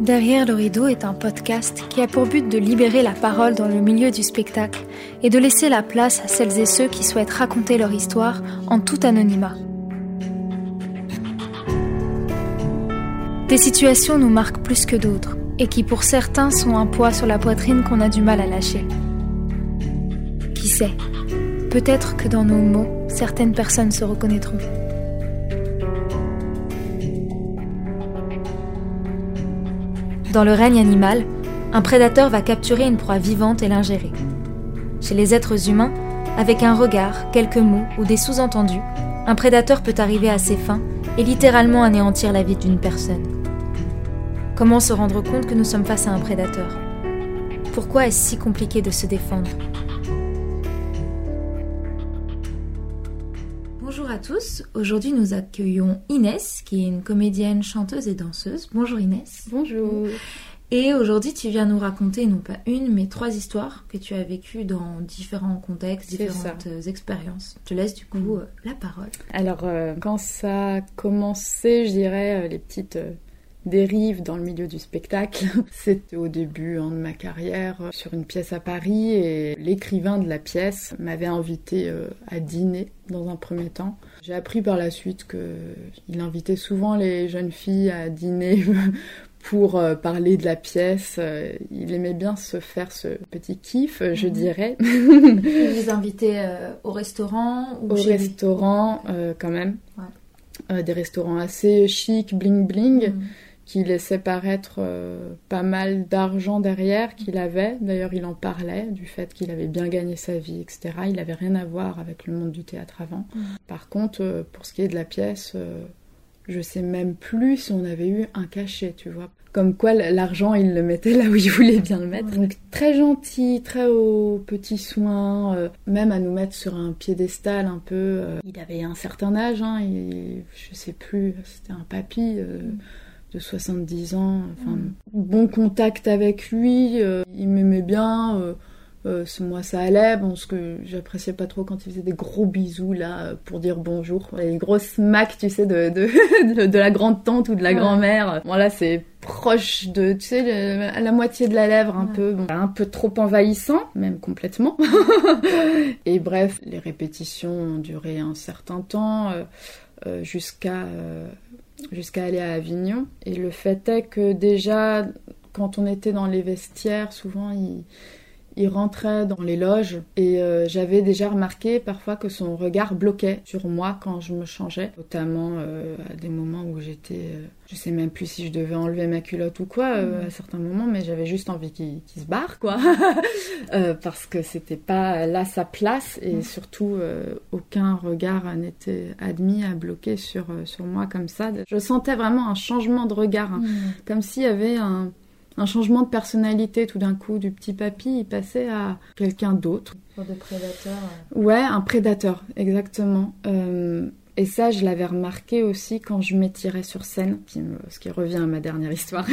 Derrière le rideau est un podcast qui a pour but de libérer la parole dans le milieu du spectacle et de laisser la place à celles et ceux qui souhaitent raconter leur histoire en tout anonymat. Des situations nous marquent plus que d'autres et qui pour certains sont un poids sur la poitrine qu'on a du mal à lâcher. Qui sait? Peut-être que dans nos mots, certaines personnes se reconnaîtront. Dans le règne animal, un prédateur va capturer une proie vivante et l'ingérer. Chez les êtres humains, avec un regard, quelques mots ou des sous-entendus, un prédateur peut arriver à ses fins et littéralement anéantir la vie d'une personne. Comment se rendre compte que nous sommes face à un prédateur? Pourquoi est-ce si compliqué de se défendre? Tous, aujourd'hui nous accueillons Inès, qui est une comédienne, chanteuse et danseuse. Bonjour Inès. Bonjour. Et aujourd'hui tu viens nous raconter non pas une, mais trois histoires que tu as vécues dans différents contextes, différentes expériences. Je te laisse du coup euh, la parole. Alors euh, quand ça a commencé, je dirais, euh, les petites dérive dans le milieu du spectacle. C'était au début hein, de ma carrière euh, sur une pièce à Paris et l'écrivain de la pièce m'avait invité euh, à dîner dans un premier temps. J'ai appris par la suite qu'il invitait souvent les jeunes filles à dîner pour euh, parler de la pièce. Il aimait bien se faire ce petit kiff, je mhm. dirais. Il vous invitait au restaurant ou Au restaurant, quand même. des restaurants assez chic, bling bling. Mhm qui laissait paraître euh, pas mal d'argent derrière qu'il avait. D'ailleurs, il en parlait du fait qu'il avait bien gagné sa vie, etc. Il n'avait rien à voir avec le monde du théâtre avant. Mm. Par contre, euh, pour ce qui est de la pièce, euh, je sais même plus si on avait eu un cachet, tu vois. Comme quoi, l'argent, il le mettait là où il voulait bien le mettre. Donc, très gentil, très aux petits soins, même à nous mettre sur un piédestal un peu. il avait un certain âge, hein, je sais plus, c'était un papy. Mm de 70 ans. Enfin, mm. bon contact avec lui, euh, il m'aimait bien. Euh, euh, moi ça allait, bon, ce que j'appréciais pas trop quand il faisait des gros bisous là pour dire bonjour, les grosses smacks tu sais de, de, de, la grande tante ou de la grand-mère. Bon là c'est proche de tu sais à la moitié de la lèvre un peu bon, un peu trop envahissant même complètement. Et bref, les répétitions ont duré un certain temps jusqu'à jusqu'à aller à Avignon. Et le fait est que déjà, quand on était dans les vestiaires, souvent il, il rentrait dans les loges et euh, j'avais déjà remarqué parfois que son regard bloquait sur moi quand je me changeais, notamment euh, à des moments où j'étais, euh, je sais même plus si je devais enlever ma culotte ou quoi mm. à certains moments, mais j'avais juste envie qu'il se barre quoi, parce que c'était pas là sa place et mm. surtout aucun regard n'était admis à bloquer sur sur moi comme ça. Je sentais vraiment un changement de regard, hein. mm. comme s'il y avait un un changement de personnalité tout d'un coup du petit papy, il passait à quelqu'un d'autre. De prédateur. Ouais, un prédateur, exactement. Euh, et ça, je l'avais remarqué aussi quand je m'étirais sur scène, ce qui revient à ma dernière histoire,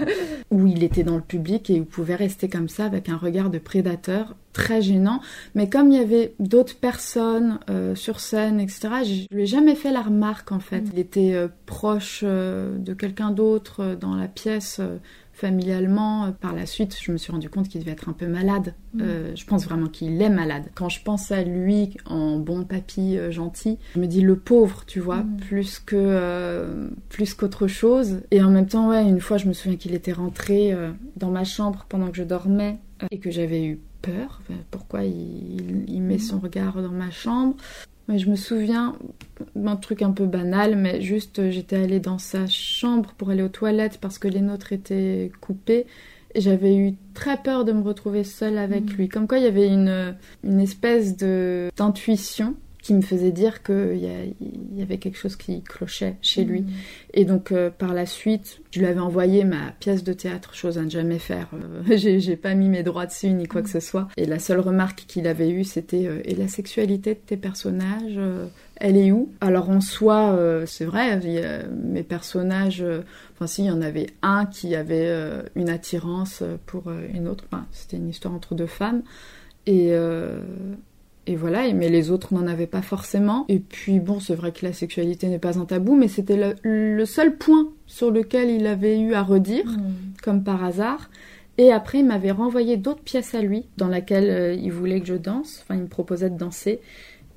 où il était dans le public et où pouvait rester comme ça avec un regard de prédateur très gênant. Mais comme il y avait d'autres personnes euh, sur scène, etc., je lui ai jamais fait la remarque en fait. Mm. Il était euh, proche de quelqu'un d'autre dans la pièce familialement. Par la suite, je me suis rendu compte qu'il devait être un peu malade. Mm. Euh, je pense vraiment qu'il est malade. Quand je pense à lui en bon papy euh, gentil, je me dis le pauvre, tu vois, mm. plus que euh, plus qu'autre chose. Et en même temps, ouais, une fois, je me souviens qu'il était rentré dans ma chambre pendant que je dormais et que j'avais eu peur. pourquoi il, il, met mm. son regard dans ma chambre mais je me souviens d'un truc un peu banal, mais juste euh, j'étais allée dans sa chambre pour aller aux toilettes parce que les nôtres étaient coupées. Et j'avais eu très peur de me retrouver seule avec mm. lui. Comme quoi il y avait une, une espèce de d'intuition qui me faisait dire qu'il y, y, avait quelque chose qui clochait chez lui. Mm. Et donc, euh, par la suite, je lui avais envoyé ma pièce de théâtre, chose à ne jamais faire. Euh, j'ai pas mis mes droits dessus ni quoi que ce soit. Et la seule remarque qu'il avait eue, c'était euh, Et la sexualité de tes personnages, elle est où? Alors, en soi, c'est vrai, mes personnages. Enfin, si, il y en avait un qui avait une attirance pour une autre. Enfin, c'était une histoire entre deux femmes. Et et voilà, mais les autres n'en avaient pas forcément. Et puis bon, c'est vrai que la sexualité n'est pas un tabou, mais c'était le, seul point sur lequel il avait eu à redire, hmm. comme par hasard. Et après, il m'avait renvoyé d'autres pièces à lui, dans lesquelles euh, il voulait que je danse, enfin, il me proposait de danser.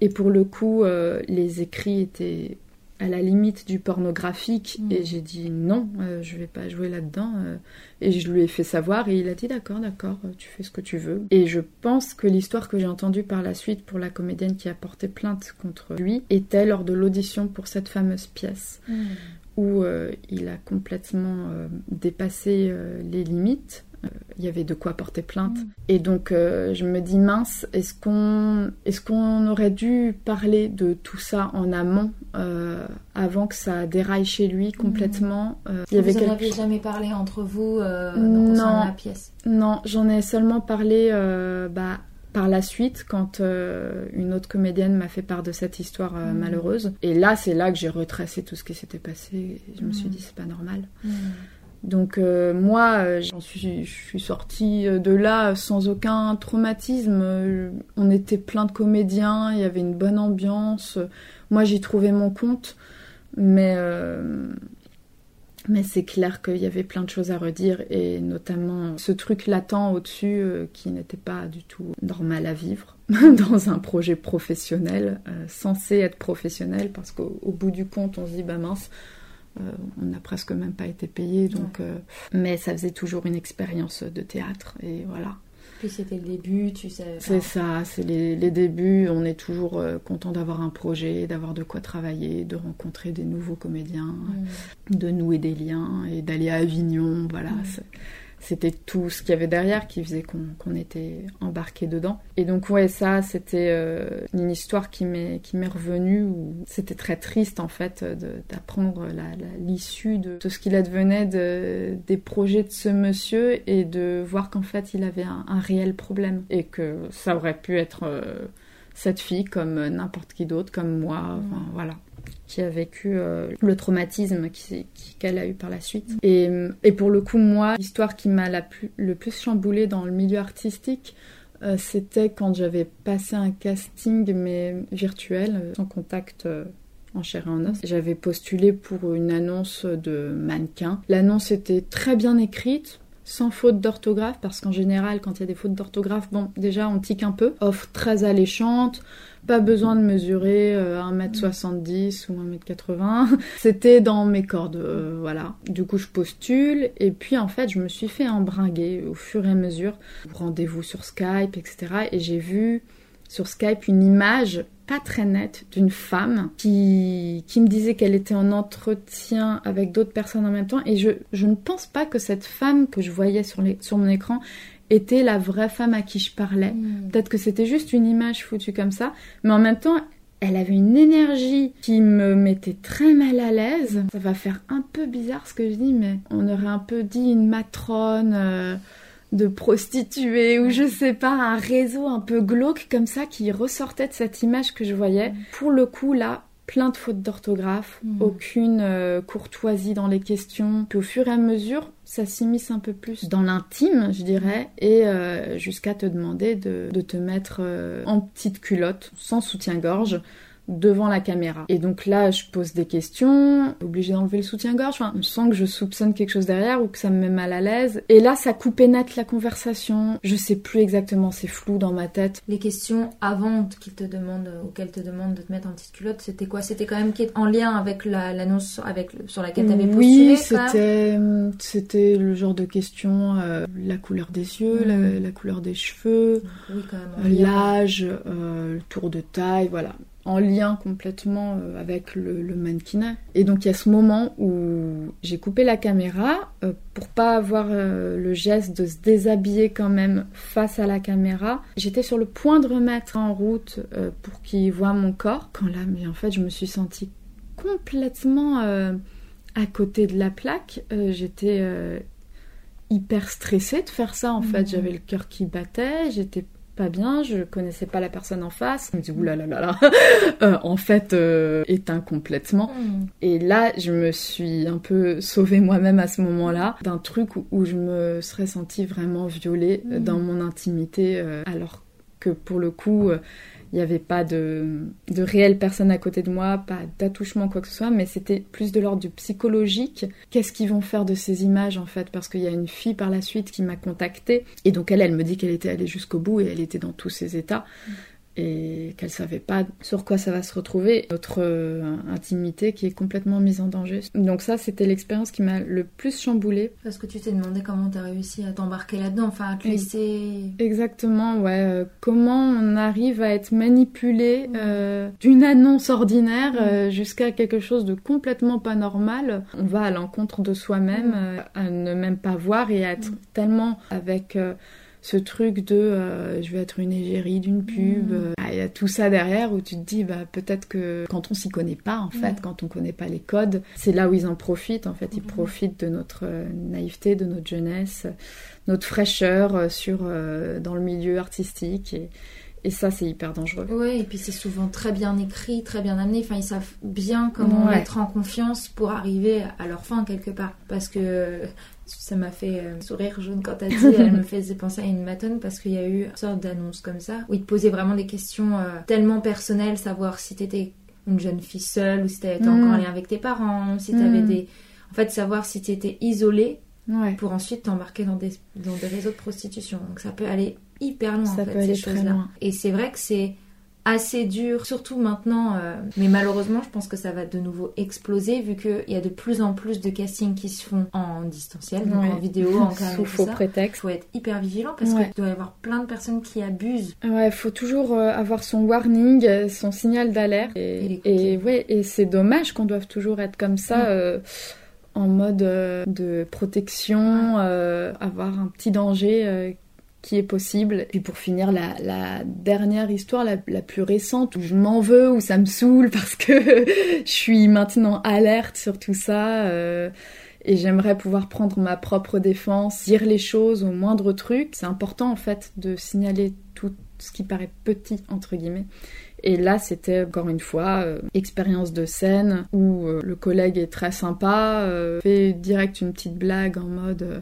Et pour le coup, euh, les écrits étaient à la limite du pornographique mm. et j'ai dit non, euh, je vais pas jouer là-dedans euh. et je lui ai fait savoir et il a dit d'accord, d'accord, tu fais ce que tu veux. Et je pense que l'histoire que j'ai entendue par la suite pour la comédienne qui a porté plainte contre lui était lors de l'audition pour cette fameuse pièce. Mm. où euh, il a complètement dépassé les limites il y avait de quoi porter plainte. Et donc euh, je me dis mince, est-ce qu'on est-ce qu'on aurait dû parler de tout ça en amont euh, avant que ça déraille chez lui complètement euh, il y avait Vous n'en avez jamais parlé entre vous non, dans la pièce? Non, j'en ai seulement parlé bah, par la suite quand une autre comédienne m'a fait part de cette histoire mm. malheureuse. Et là, c'est là que j'ai retracé tout ce qui s'était passé. Je me suis mm. dit, c'est pas normal. Donc euh, moi, euh, j'en suis, je suis sortie euh, de là sans aucun traumatisme. On était plein de comédiens, il y avait une bonne ambiance. Moi, j'y trouvais mon compte, mais mais c'est clair qu'il y avait plein de choses à redire et notamment ce truc latent au-dessus qui n'était pas du tout normal à vivre dans un projet professionnel, censé être professionnel, parce qu'au bout du compte, on se dit bah mince euh, on n'a presque même pas été payé, donc. Euh, mais ça faisait toujours une expérience de théâtre, et voilà. Puis c'était le début, tu sais. C'est ça, c'est les, débuts. On est toujours euh, content d'avoir un projet, d'avoir de quoi travailler, de rencontrer des nouveaux comédiens, mm. de nouer des liens et d'aller à Avignon. Voilà. Mm c'était tout ce qu'il y avait derrière qui faisait qu'on était embarqué dedans. Et donc ouais, ça c'était euh, une histoire qui m'est qui m'est revenue où c'était très triste en fait d'apprendre l'issue de tout ce qu'il advenait de, des projets de ce monsieur et de voir qu'en fait il avait un, réel problème. Et que ça aurait pu être euh, cette fille comme n'importe qui d'autre, comme moi, enfin, voilà qui a vécu euh, le traumatisme qu'elle a eu par la suite. Et, et pour le coup, moi, l'histoire qui m'a le plus chamboulée dans le milieu artistique, euh, c'était quand j'avais passé un casting, mais virtuel, euh, sans contact. en chair et en os. J'avais postulé pour une annonce de mannequin. L'annonce était très bien écrite, sans faute d'orthographe, parce qu'en général, quand il y a des fautes d'orthographe, bon, déjà on tique un peu. Offre très alléchante, pas besoin de mesurer 1m70 euh, ou 1m80. C'était dans mes cordes, euh, voilà. Du coup, je postule et puis en fait, je me suis fait embringuer au fur et à mesure. Rendez-vous sur Skype, etc. Et j'ai vu sur Skype une image pas très nette d'une femme qui, qui me disait qu'elle était en entretien avec d'autres personnes en même temps. Et je, je ne pense pas que cette femme que je voyais sur, les, sur mon écran était la vraie femme à qui je parlais. Hmm. Peut-être que c'était juste une image foutue comme ça, mais en même temps, elle avait une énergie qui me mettait très mal à l'aise. Ça va faire un peu bizarre ce que je dis, mais on aurait un peu dit une matrone euh, de prostituée ou je sais pas, un réseau un peu glauque comme ça qui ressortait de cette image que je voyais. Hmm. Pour le coup, là, plein de fautes d'orthographe, hmm. aucune euh, courtoisie dans les questions. Puis au fur et à mesure, ça s'immisce un peu plus dans l'intime, je dirais, et euh, jusqu'à te demander de, te mettre euh, en petite culotte, sans soutien-gorge, devant la caméra. Et donc là, je pose des questions, obligée d'enlever le soutien-gorge, enfin, je sens que je soupçonne quelque chose derrière ou que ça me met mal à l'aise. Et là, ça coupait net la conversation. Je sais plus exactement, c'est flou dans ma tête. Les questions avant qu'il te demande, auxquelles te demande de te mettre en petite culotte, c'était quoi? C'était quand même en lien avec l'annonce avec sur laquelle tu avais postulé Oui, c'était c'était le genre de questions, euh, la couleur des yeux, mm. la, couleur des cheveux, oui, l'âge, euh, le tour de taille, voilà en lien complètement euh, avec le, le, mannequinat. Et donc il y a ce moment où j'ai coupé la caméra euh, pour pas avoir euh, le geste de se déshabiller quand même face à la caméra. J'étais sur le point de remettre en route pour qu'il voit mon corps. Quand là, mais en fait, je me suis sentie complètement à côté de la plaque. J'étais hyper stressée de faire ça en fait. Mmh. J'avais le cœur qui battait, j'étais pas bien, je connaissais pas la personne en face. Je me dis, oulala, là, là, là. en fait, euh, éteint complètement. Hmm. Et là, je me suis un peu sauvée moi-même à ce moment-là d'un truc où, je me serais sentie vraiment violée euh, hmm. dans mon intimité, euh, alors que pour le coup, Il n'y avait pas de, de réelle personne à côté de moi, pas d'attouchement, quoi que ce soit, mais c'était plus de l'ordre du psychologique. Qu'est-ce qu'ils vont faire de ces images, en fait? Parce qu'il y a une fille par la suite qui m'a contactée, et donc elle, elle me dit qu'elle était allée jusqu'au bout et elle était dans tous ces états et qu'elle savait pas sur quoi ça va se retrouver, notre euh, intimité qui est complètement mise en danger. Donc ça, c'était l'expérience qui m'a le plus chamboulée. Parce que tu t'es demandé comment tu as réussi à t'embarquer là-dedans, enfin à te laisser... Exactement, ouais. Euh, comment on arrive à être manipulé euh, d'une annonce ordinaire jusqu'à quelque chose de complètement pas normal. On va à l'encontre de soi-même, à ne même pas voir et à être tellement avec ce truc de euh, je vais être une égérie d'une pub. Mm. Ah, il y a tout ça derrière où tu te dis bah peut-être que quand on s'y connaît pas en fait, quand on connaît pas les codes, c'est là où ils en profitent en fait. Ils mm. profitent de notre euh, naïveté, de notre jeunesse, notre fraîcheur euh, sur dans le milieu artistique et et ça, c'est hyper dangereux. Oui, et puis c'est souvent très bien écrit, très bien amené. Enfin, ils savent bien comment mettre en confiance pour arriver à leur fin quelque part. Parce que ça m'a fait euh, sourire jaune quand t'as dit, elle me faisait penser à une matone parce qu'il y a eu une sorte d'annonce comme ça où ils te posaient vraiment des questions euh, tellement personnelles, savoir si t'étais une jeune fille seule ou si t'avais été encore en mm. lien avec tes parents, si t'avais mm. des. En fait, savoir si t'étais isolée pour ensuite t'embarquer dans des, dans des réseaux de prostitution. Donc ça peut aller hyper loin ça en fait, peut ces choses-là. Et c'est vrai que c'est assez dur, surtout maintenant. Euh, mais malheureusement, je pense que ça va de nouveau exploser vu qu'il y a de plus en plus de castings qui se font en distanciel, donc en vidéo, en Sous faux prétexte. Il faut être hyper vigilant parce qu'il doit y avoir plein de personnes qui abusent. Ouais, il faut toujours euh, avoir son warning, son signal d'alerte. Et, et, ouais, et c'est dommage qu'on doive toujours être comme ça. Euh, en mode de protection, avoir un petit danger qui est possible. Et pour finir, la, dernière histoire, la, plus récente, où je m'en veux, où ça me saoule parce que je suis maintenant alerte sur tout ça. Euh, et j'aimerais pouvoir prendre ma propre défense, dire les choses au moindre truc. C'est important en fait de signaler tout ce qui paraît petit entre guillemets. Et là, c'était encore une fois euh, expérience de scène où euh, le collègue est très sympa, fait direct une petite blague en mode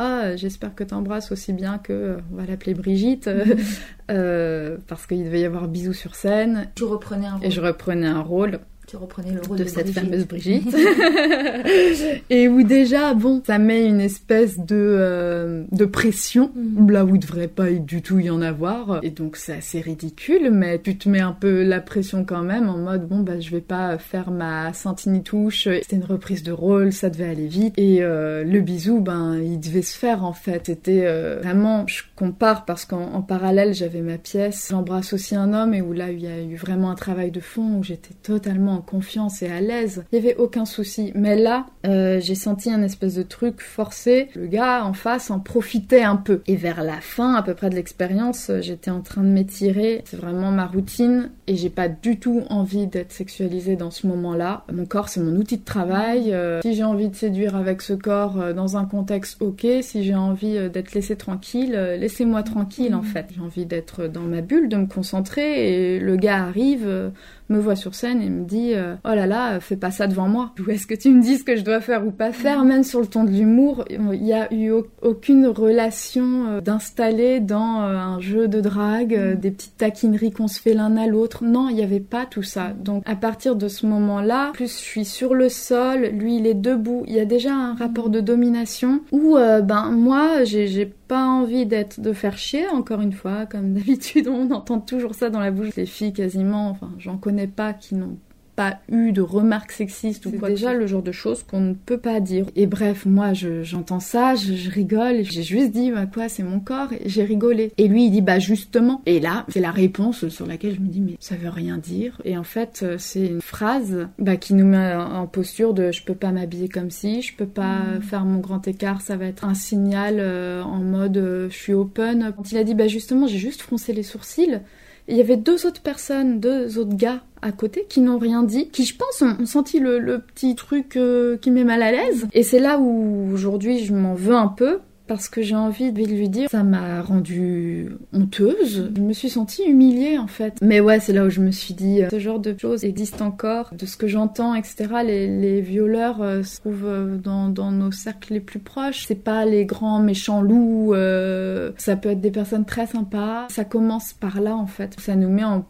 ah, j'espère que t'embrasses aussi bien que, euh, on va l'appeler Brigitte, euh, euh, parce qu'il devait y avoir bisous sur scène. Tu reprenais un rôle. Et je reprenais un rôle tu reprenais le rôle de, cette fameuse Brigitte. et où déjà, bon, ça met une espèce de, euh, de pression, mm. là où il devrait pas du tout y en avoir. Et donc c'est assez ridicule, mais tu te mets un peu la pression quand même en mode, bon, bah je vais pas faire ma Santini touche. C'était une reprise de rôle, ça devait aller vite. Et euh, le bisou, ben, il devait se faire en fait. C'était euh, vraiment, je compare parce qu'en parallèle, j'avais ma pièce, J'embrasse aussi un homme, et où là, il y a eu vraiment un travail de fond où j'étais totalement confiance et à l'aise. Il n'y avait aucun souci. Mais là, euh, j'ai senti un espèce de truc forcé. Le gars en face en profitait un peu. Et vers la fin, à peu près de l'expérience, euh, j'étais en train de m'étirer. C'est vraiment ma routine et j'ai pas du tout envie d'être sexualisée dans ce moment-là. Mon corps, c'est mon outil de travail. Euh, si j'ai envie de séduire avec ce corps dans un contexte ok, si j'ai envie d'être laissée tranquille, laissez-moi tranquille en fait. J'ai envie d'être dans ma bulle, de me concentrer et le gars arrive me voit sur scène et me dit euh, oh là là fais pas ça devant moi. Ou est-ce que tu me dis ce que je dois faire ou pas faire? Même sur le ton de l'humour il n'y a eu aucune relation euh, d'installer dans euh, un jeu de drague des petites taquineries qu'on se fait l'un à l'autre. Non il n'y avait pas tout ça. Donc à partir de ce moment là plus je suis sur le sol lui il est debout. Il y a déjà un rapport de domination où ben moi j'ai pas envie d'être de faire chier encore une fois comme d'habitude on entend toujours ça dans la bouche. Des filles quasiment enfin j'en connais pas qui n'ont pas eu de remarques sexistes ou quoi. déjà le genre de choses qu'on ne peut pas dire. Et bref, moi j'entends ça, je, rigole, j'ai juste dit bah quoi, c'est mon corps, j'ai rigolé. Et lui il dit bah justement. Et là, c'est la réponse sur laquelle je me dis mais ça veut rien dire. Et en fait, euh, c'est une phrase bah, qui nous met en posture de je peux pas m'habiller comme si, je peux pas mm. faire mon grand écart, ça va être un signal euh, en mode euh, je suis open. Quand il a dit bah justement, j'ai juste froncé les sourcils. Il y avait deux autres personnes, deux autres gars à côté qui n'ont rien dit, qui je pense ont, senti le, petit truc euh, qui met mal à l'aise. Et c'est là où aujourd'hui je m'en veux un peu parce que j'ai envie de lui dire ça m'a rendue honteuse. Je me suis sentie humiliée en fait. Mais ouais, c'est là où je me suis dit euh, ce genre de choses existe encore. De ce que j'entends, etc. Les, violeurs euh, se trouvent euh, dans, nos cercles les plus proches. C'est pas les grands méchants loups. ça peut être des personnes très sympas. Ça commence par là en fait. Ça nous met en,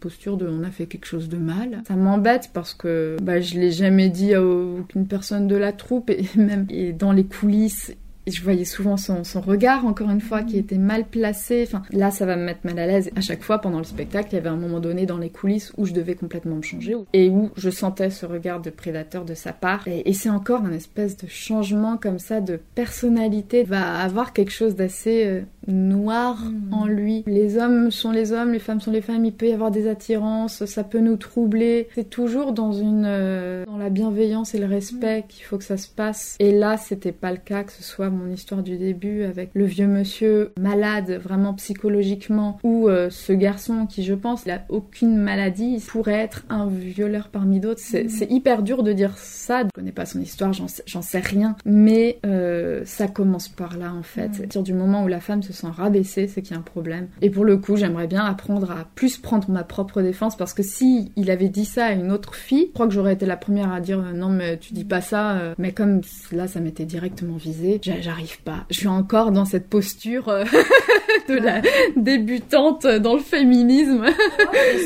posture de on a fait quelque chose de mal. Ça m'embête parce que bah, je l'ai jamais dit à aucune personne de la troupe et même dans les coulisses je voyais souvent son, son, regard, encore une fois, qui était mal placé. Enfin, là, ça va me mettre mal à l'aise. À chaque fois, pendant le spectacle, il y avait un moment donné dans les coulisses où je devais complètement me changer et où je sentais ce regard de prédateur de sa part. Et, c'est encore un espèce de changement comme ça de personnalité. Il va avoir quelque chose d'assez euh, noir hmm. en lui. Les hommes sont les hommes, les femmes sont les femmes. Il peut y avoir des attirances, ça peut nous troubler. C'est toujours dans une, euh, dans la bienveillance et le respect hmm. qu'il faut que ça se passe. Et là, c'était pas le cas que ce soit mon histoire du début avec le vieux monsieur malade vraiment psychologiquement ou euh, ce garçon qui je pense il a aucune maladie pourrait être un violeur parmi d'autres c'est mm. hyper dur de dire ça je connais pas son histoire j'en sais, sais, rien mais euh, ça commence par là en fait mm. à partir du moment où la femme se sent rabaissée c'est qu'il y a un problème et pour le coup j'aimerais bien apprendre à plus prendre ma propre défense parce que si il avait dit ça à une autre fille je crois que j'aurais été la première à dire euh, non mais tu dis pas ça mais comme là ça m'était directement visé j'arrive pas. Je suis encore dans cette posture euh, de la débutante dans le féminisme.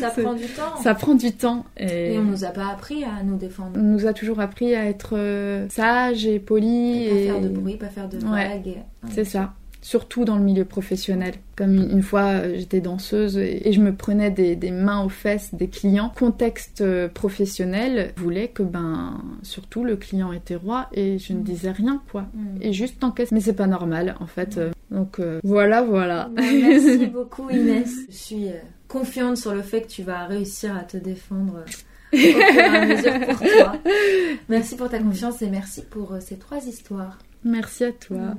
ça prend du temps. Ça prend du temps. Et... on nous a pas appris à nous défendre. On nous a toujours appris à être euh, sage et poli. Et, pas faire de bruit, pas faire de vagues. C'est ça surtout dans le milieu professionnel. Comme une, fois, j'étais danseuse et, je me prenais des, mains aux fesses des clients. Contexte euh, professionnel voulait que, ben, surtout le client était roi et je ne mm. disais rien, quoi. Mm. Et juste qu'est-ce Mais c'est pas normal, en fait. Mm. Donc euh, voilà, voilà. Bah, merci beaucoup, Inès. Je suis euh, confiante sur le fait que tu vas réussir à te défendre. Au fur et à mesure pour toi. Merci pour ta confiance et merci pour ces trois histoires. Merci à toi.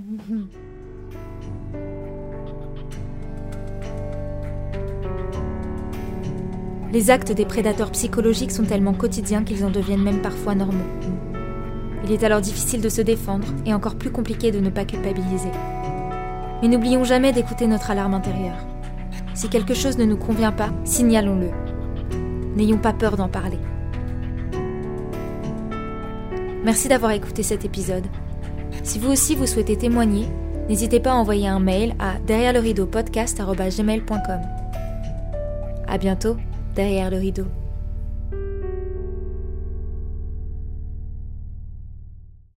Les actes des prédateurs psychologiques sont tellement quotidiens qu'ils en deviennent même parfois normaux. Il est alors difficile de se défendre et encore plus compliqué de ne pas culpabiliser. Mais n'oublions jamais d'écouter notre alarme intérieure. Si quelque chose ne nous convient pas, signalons-le. N'ayons pas peur d'en parler. Merci d'avoir écouté cet épisode. Si vous aussi vous souhaitez témoigner, n'hésitez pas à envoyer un mail à derrière le rideau podcast À bientôt derrière le rideau.